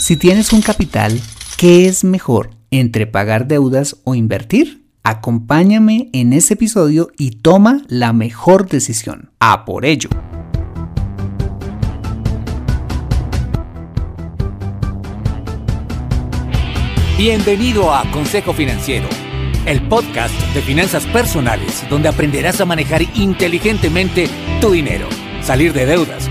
Si tienes un capital, ¿qué es mejor entre pagar deudas o invertir? Acompáñame en este episodio y toma la mejor decisión. A por ello. Bienvenido a Consejo Financiero, el podcast de finanzas personales donde aprenderás a manejar inteligentemente tu dinero, salir de deudas,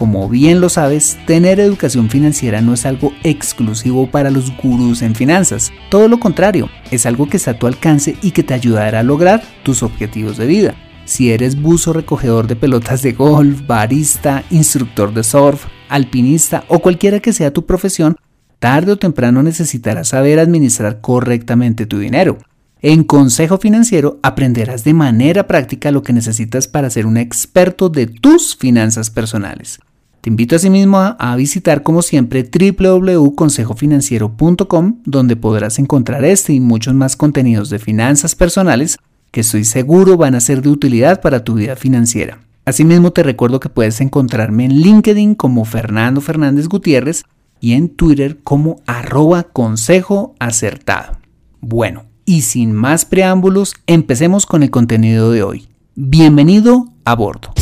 Como bien lo sabes, tener educación financiera no es algo exclusivo para los gurús en finanzas. Todo lo contrario, es algo que está a tu alcance y que te ayudará a lograr tus objetivos de vida. Si eres buzo recogedor de pelotas de golf, barista, instructor de surf, alpinista o cualquiera que sea tu profesión, tarde o temprano necesitarás saber administrar correctamente tu dinero. En Consejo Financiero aprenderás de manera práctica lo que necesitas para ser un experto de tus finanzas personales. Te invito asimismo a, a visitar como siempre www.consejofinanciero.com donde podrás encontrar este y muchos más contenidos de finanzas personales que estoy seguro van a ser de utilidad para tu vida financiera. Asimismo te recuerdo que puedes encontrarme en LinkedIn como Fernando Fernández Gutiérrez y en Twitter como arroba consejo acertado. Bueno, y sin más preámbulos, empecemos con el contenido de hoy. Bienvenido a bordo.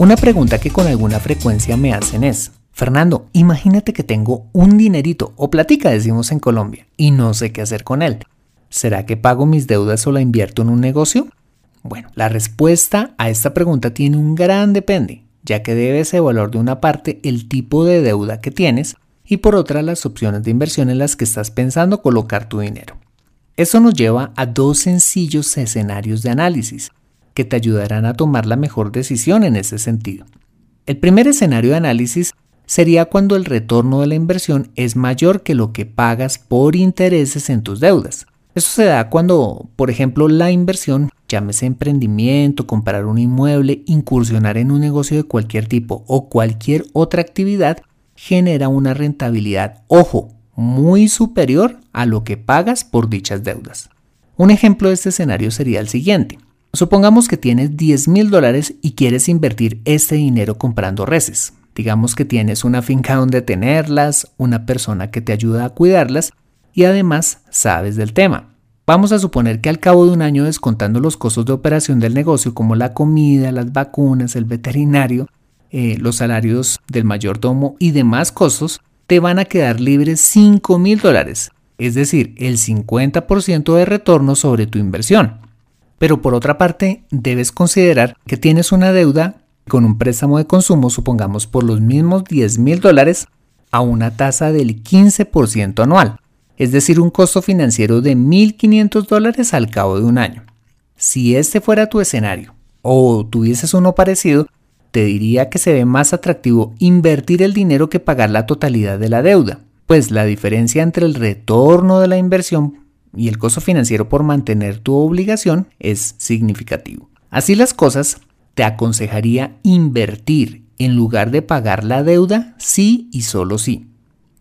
Una pregunta que con alguna frecuencia me hacen es, Fernando, imagínate que tengo un dinerito o platica decimos en Colombia y no sé qué hacer con él. ¿Será que pago mis deudas o la invierto en un negocio? Bueno, la respuesta a esta pregunta tiene un gran depende, ya que debes evaluar de una parte el tipo de deuda que tienes y por otra las opciones de inversión en las que estás pensando colocar tu dinero. Eso nos lleva a dos sencillos escenarios de análisis que te ayudarán a tomar la mejor decisión en ese sentido. El primer escenario de análisis sería cuando el retorno de la inversión es mayor que lo que pagas por intereses en tus deudas. Eso se da cuando, por ejemplo, la inversión, llámese emprendimiento, comprar un inmueble, incursionar en un negocio de cualquier tipo o cualquier otra actividad, genera una rentabilidad, ojo, muy superior a lo que pagas por dichas deudas. Un ejemplo de este escenario sería el siguiente. Supongamos que tienes 10 mil dólares y quieres invertir este dinero comprando reses. Digamos que tienes una finca donde tenerlas, una persona que te ayuda a cuidarlas y además sabes del tema. Vamos a suponer que al cabo de un año descontando los costos de operación del negocio como la comida, las vacunas, el veterinario, eh, los salarios del mayordomo y demás costos, te van a quedar libres 5 mil dólares, es decir, el 50% de retorno sobre tu inversión. Pero por otra parte, debes considerar que tienes una deuda con un préstamo de consumo, supongamos por los mismos 10 mil dólares, a una tasa del 15% anual, es decir, un costo financiero de 1.500 dólares al cabo de un año. Si este fuera tu escenario o tuvieses uno parecido, te diría que se ve más atractivo invertir el dinero que pagar la totalidad de la deuda, pues la diferencia entre el retorno de la inversión y el costo financiero por mantener tu obligación es significativo. Así las cosas, te aconsejaría invertir en lugar de pagar la deuda sí y solo sí.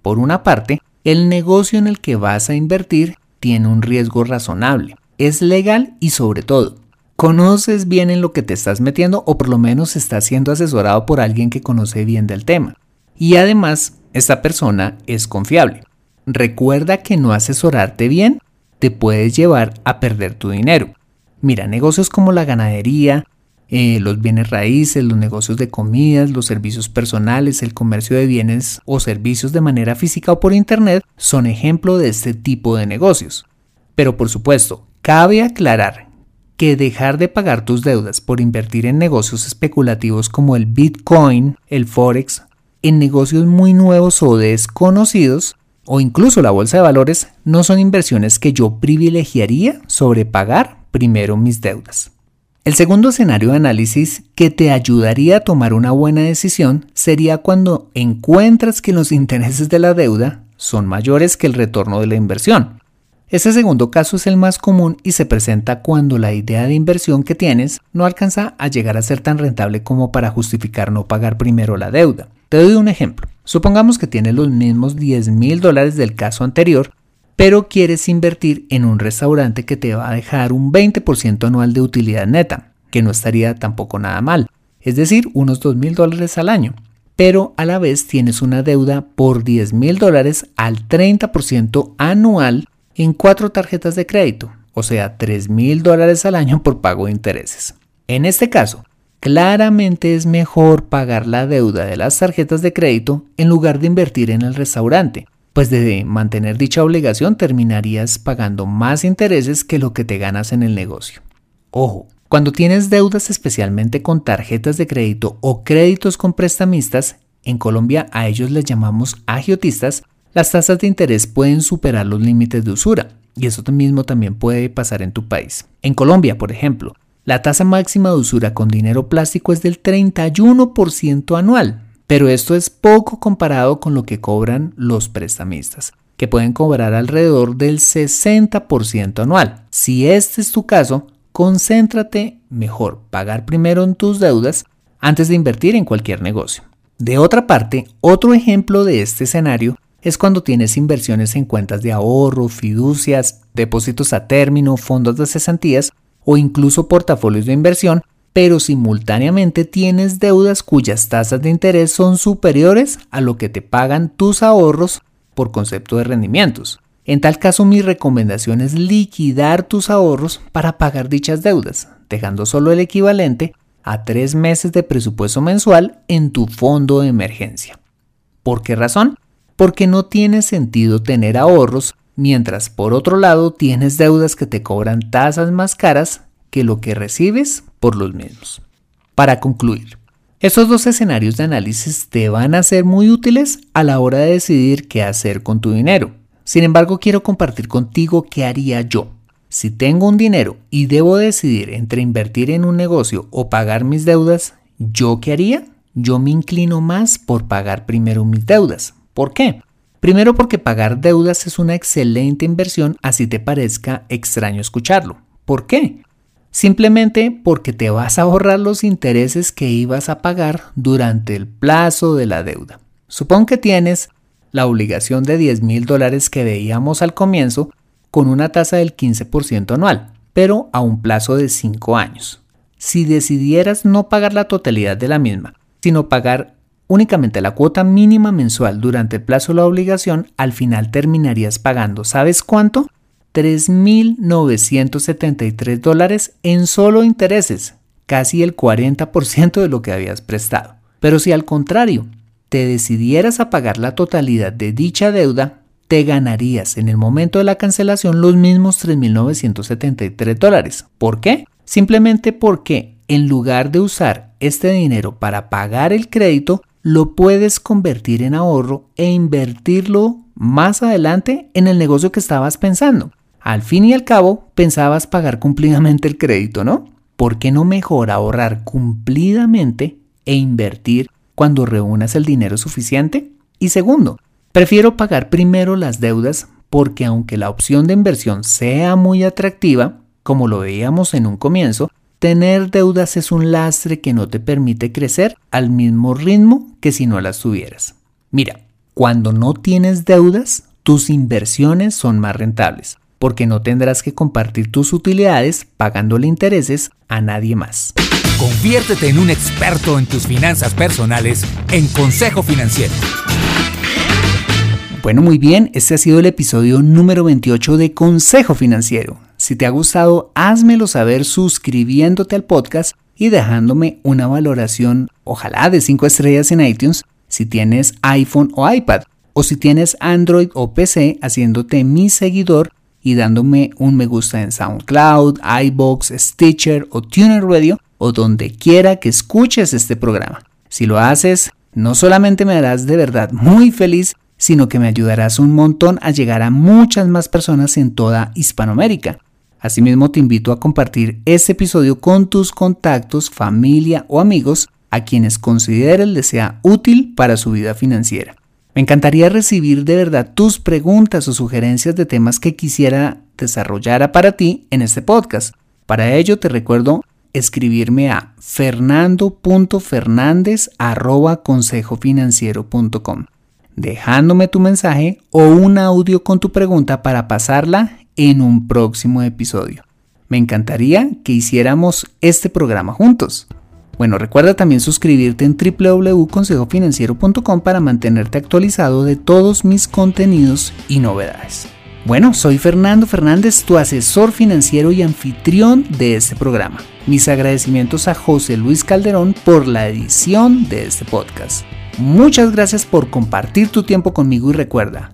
Por una parte, el negocio en el que vas a invertir tiene un riesgo razonable, es legal y sobre todo, conoces bien en lo que te estás metiendo o por lo menos estás siendo asesorado por alguien que conoce bien del tema. Y además, esta persona es confiable. Recuerda que no asesorarte bien te puedes llevar a perder tu dinero. Mira, negocios como la ganadería, eh, los bienes raíces, los negocios de comidas, los servicios personales, el comercio de bienes o servicios de manera física o por internet son ejemplo de este tipo de negocios. Pero por supuesto, cabe aclarar que dejar de pagar tus deudas por invertir en negocios especulativos como el Bitcoin, el Forex, en negocios muy nuevos o desconocidos, o incluso la bolsa de valores, no son inversiones que yo privilegiaría sobre pagar primero mis deudas. El segundo escenario de análisis que te ayudaría a tomar una buena decisión sería cuando encuentras que los intereses de la deuda son mayores que el retorno de la inversión. Este segundo caso es el más común y se presenta cuando la idea de inversión que tienes no alcanza a llegar a ser tan rentable como para justificar no pagar primero la deuda. Te doy un ejemplo. Supongamos que tienes los mismos 10 mil dólares del caso anterior, pero quieres invertir en un restaurante que te va a dejar un 20% anual de utilidad neta, que no estaría tampoco nada mal, es decir, unos 2 mil dólares al año. Pero a la vez tienes una deuda por 10 mil dólares al 30% anual en cuatro tarjetas de crédito, o sea, 3 mil dólares al año por pago de intereses. En este caso, claramente es mejor pagar la deuda de las tarjetas de crédito en lugar de invertir en el restaurante, pues de mantener dicha obligación terminarías pagando más intereses que lo que te ganas en el negocio. Ojo, cuando tienes deudas especialmente con tarjetas de crédito o créditos con prestamistas, en Colombia a ellos les llamamos agiotistas, las tasas de interés pueden superar los límites de usura, y eso mismo también puede pasar en tu país. En Colombia, por ejemplo, la tasa máxima de usura con dinero plástico es del 31% anual, pero esto es poco comparado con lo que cobran los prestamistas, que pueden cobrar alrededor del 60% anual. Si este es tu caso, concéntrate mejor pagar primero en tus deudas antes de invertir en cualquier negocio. De otra parte, otro ejemplo de este escenario es cuando tienes inversiones en cuentas de ahorro, fiducias, depósitos a término, fondos de cesantías o incluso portafolios de inversión, pero simultáneamente tienes deudas cuyas tasas de interés son superiores a lo que te pagan tus ahorros por concepto de rendimientos. En tal caso mi recomendación es liquidar tus ahorros para pagar dichas deudas, dejando solo el equivalente a tres meses de presupuesto mensual en tu fondo de emergencia. ¿Por qué razón? porque no tiene sentido tener ahorros mientras por otro lado tienes deudas que te cobran tasas más caras que lo que recibes por los mismos. Para concluir, estos dos escenarios de análisis te van a ser muy útiles a la hora de decidir qué hacer con tu dinero. Sin embargo, quiero compartir contigo qué haría yo. Si tengo un dinero y debo decidir entre invertir en un negocio o pagar mis deudas, ¿yo qué haría? Yo me inclino más por pagar primero mis deudas, ¿Por qué? Primero porque pagar deudas es una excelente inversión así te parezca extraño escucharlo. ¿Por qué? Simplemente porque te vas a ahorrar los intereses que ibas a pagar durante el plazo de la deuda. Supón que tienes la obligación de 10 mil dólares que veíamos al comienzo con una tasa del 15% anual, pero a un plazo de 5 años. Si decidieras no pagar la totalidad de la misma, sino pagar únicamente la cuota mínima mensual durante el plazo de la obligación, al final terminarías pagando, ¿sabes cuánto? 3.973 dólares en solo intereses, casi el 40% de lo que habías prestado. Pero si al contrario, te decidieras a pagar la totalidad de dicha deuda, te ganarías en el momento de la cancelación los mismos 3.973 dólares. ¿Por qué? Simplemente porque en lugar de usar este dinero para pagar el crédito, lo puedes convertir en ahorro e invertirlo más adelante en el negocio que estabas pensando. Al fin y al cabo, pensabas pagar cumplidamente el crédito, ¿no? ¿Por qué no mejor ahorrar cumplidamente e invertir cuando reúnas el dinero suficiente? Y segundo, prefiero pagar primero las deudas porque aunque la opción de inversión sea muy atractiva, como lo veíamos en un comienzo, Tener deudas es un lastre que no te permite crecer al mismo ritmo que si no las tuvieras. Mira, cuando no tienes deudas, tus inversiones son más rentables, porque no tendrás que compartir tus utilidades pagándole intereses a nadie más. Conviértete en un experto en tus finanzas personales en Consejo Financiero. Bueno, muy bien, este ha sido el episodio número 28 de Consejo Financiero. Si te ha gustado, házmelo saber suscribiéndote al podcast y dejándome una valoración, ojalá de 5 estrellas en iTunes, si tienes iPhone o iPad, o si tienes Android o PC, haciéndote mi seguidor y dándome un me gusta en SoundCloud, iBox, Stitcher o Tuner Radio o donde quiera que escuches este programa. Si lo haces, no solamente me harás de verdad muy feliz, sino que me ayudarás un montón a llegar a muchas más personas en toda Hispanoamérica. Asimismo, te invito a compartir este episodio con tus contactos, familia o amigos a quienes consideres les sea útil para su vida financiera. Me encantaría recibir de verdad tus preguntas o sugerencias de temas que quisiera desarrollar para ti en este podcast. Para ello te recuerdo escribirme a fernando.fernandez.consejofinanciero.com dejándome tu mensaje o un audio con tu pregunta para pasarla en un próximo episodio. Me encantaría que hiciéramos este programa juntos. Bueno, recuerda también suscribirte en www.consejofinanciero.com para mantenerte actualizado de todos mis contenidos y novedades. Bueno, soy Fernando Fernández, tu asesor financiero y anfitrión de este programa. Mis agradecimientos a José Luis Calderón por la edición de este podcast. Muchas gracias por compartir tu tiempo conmigo y recuerda,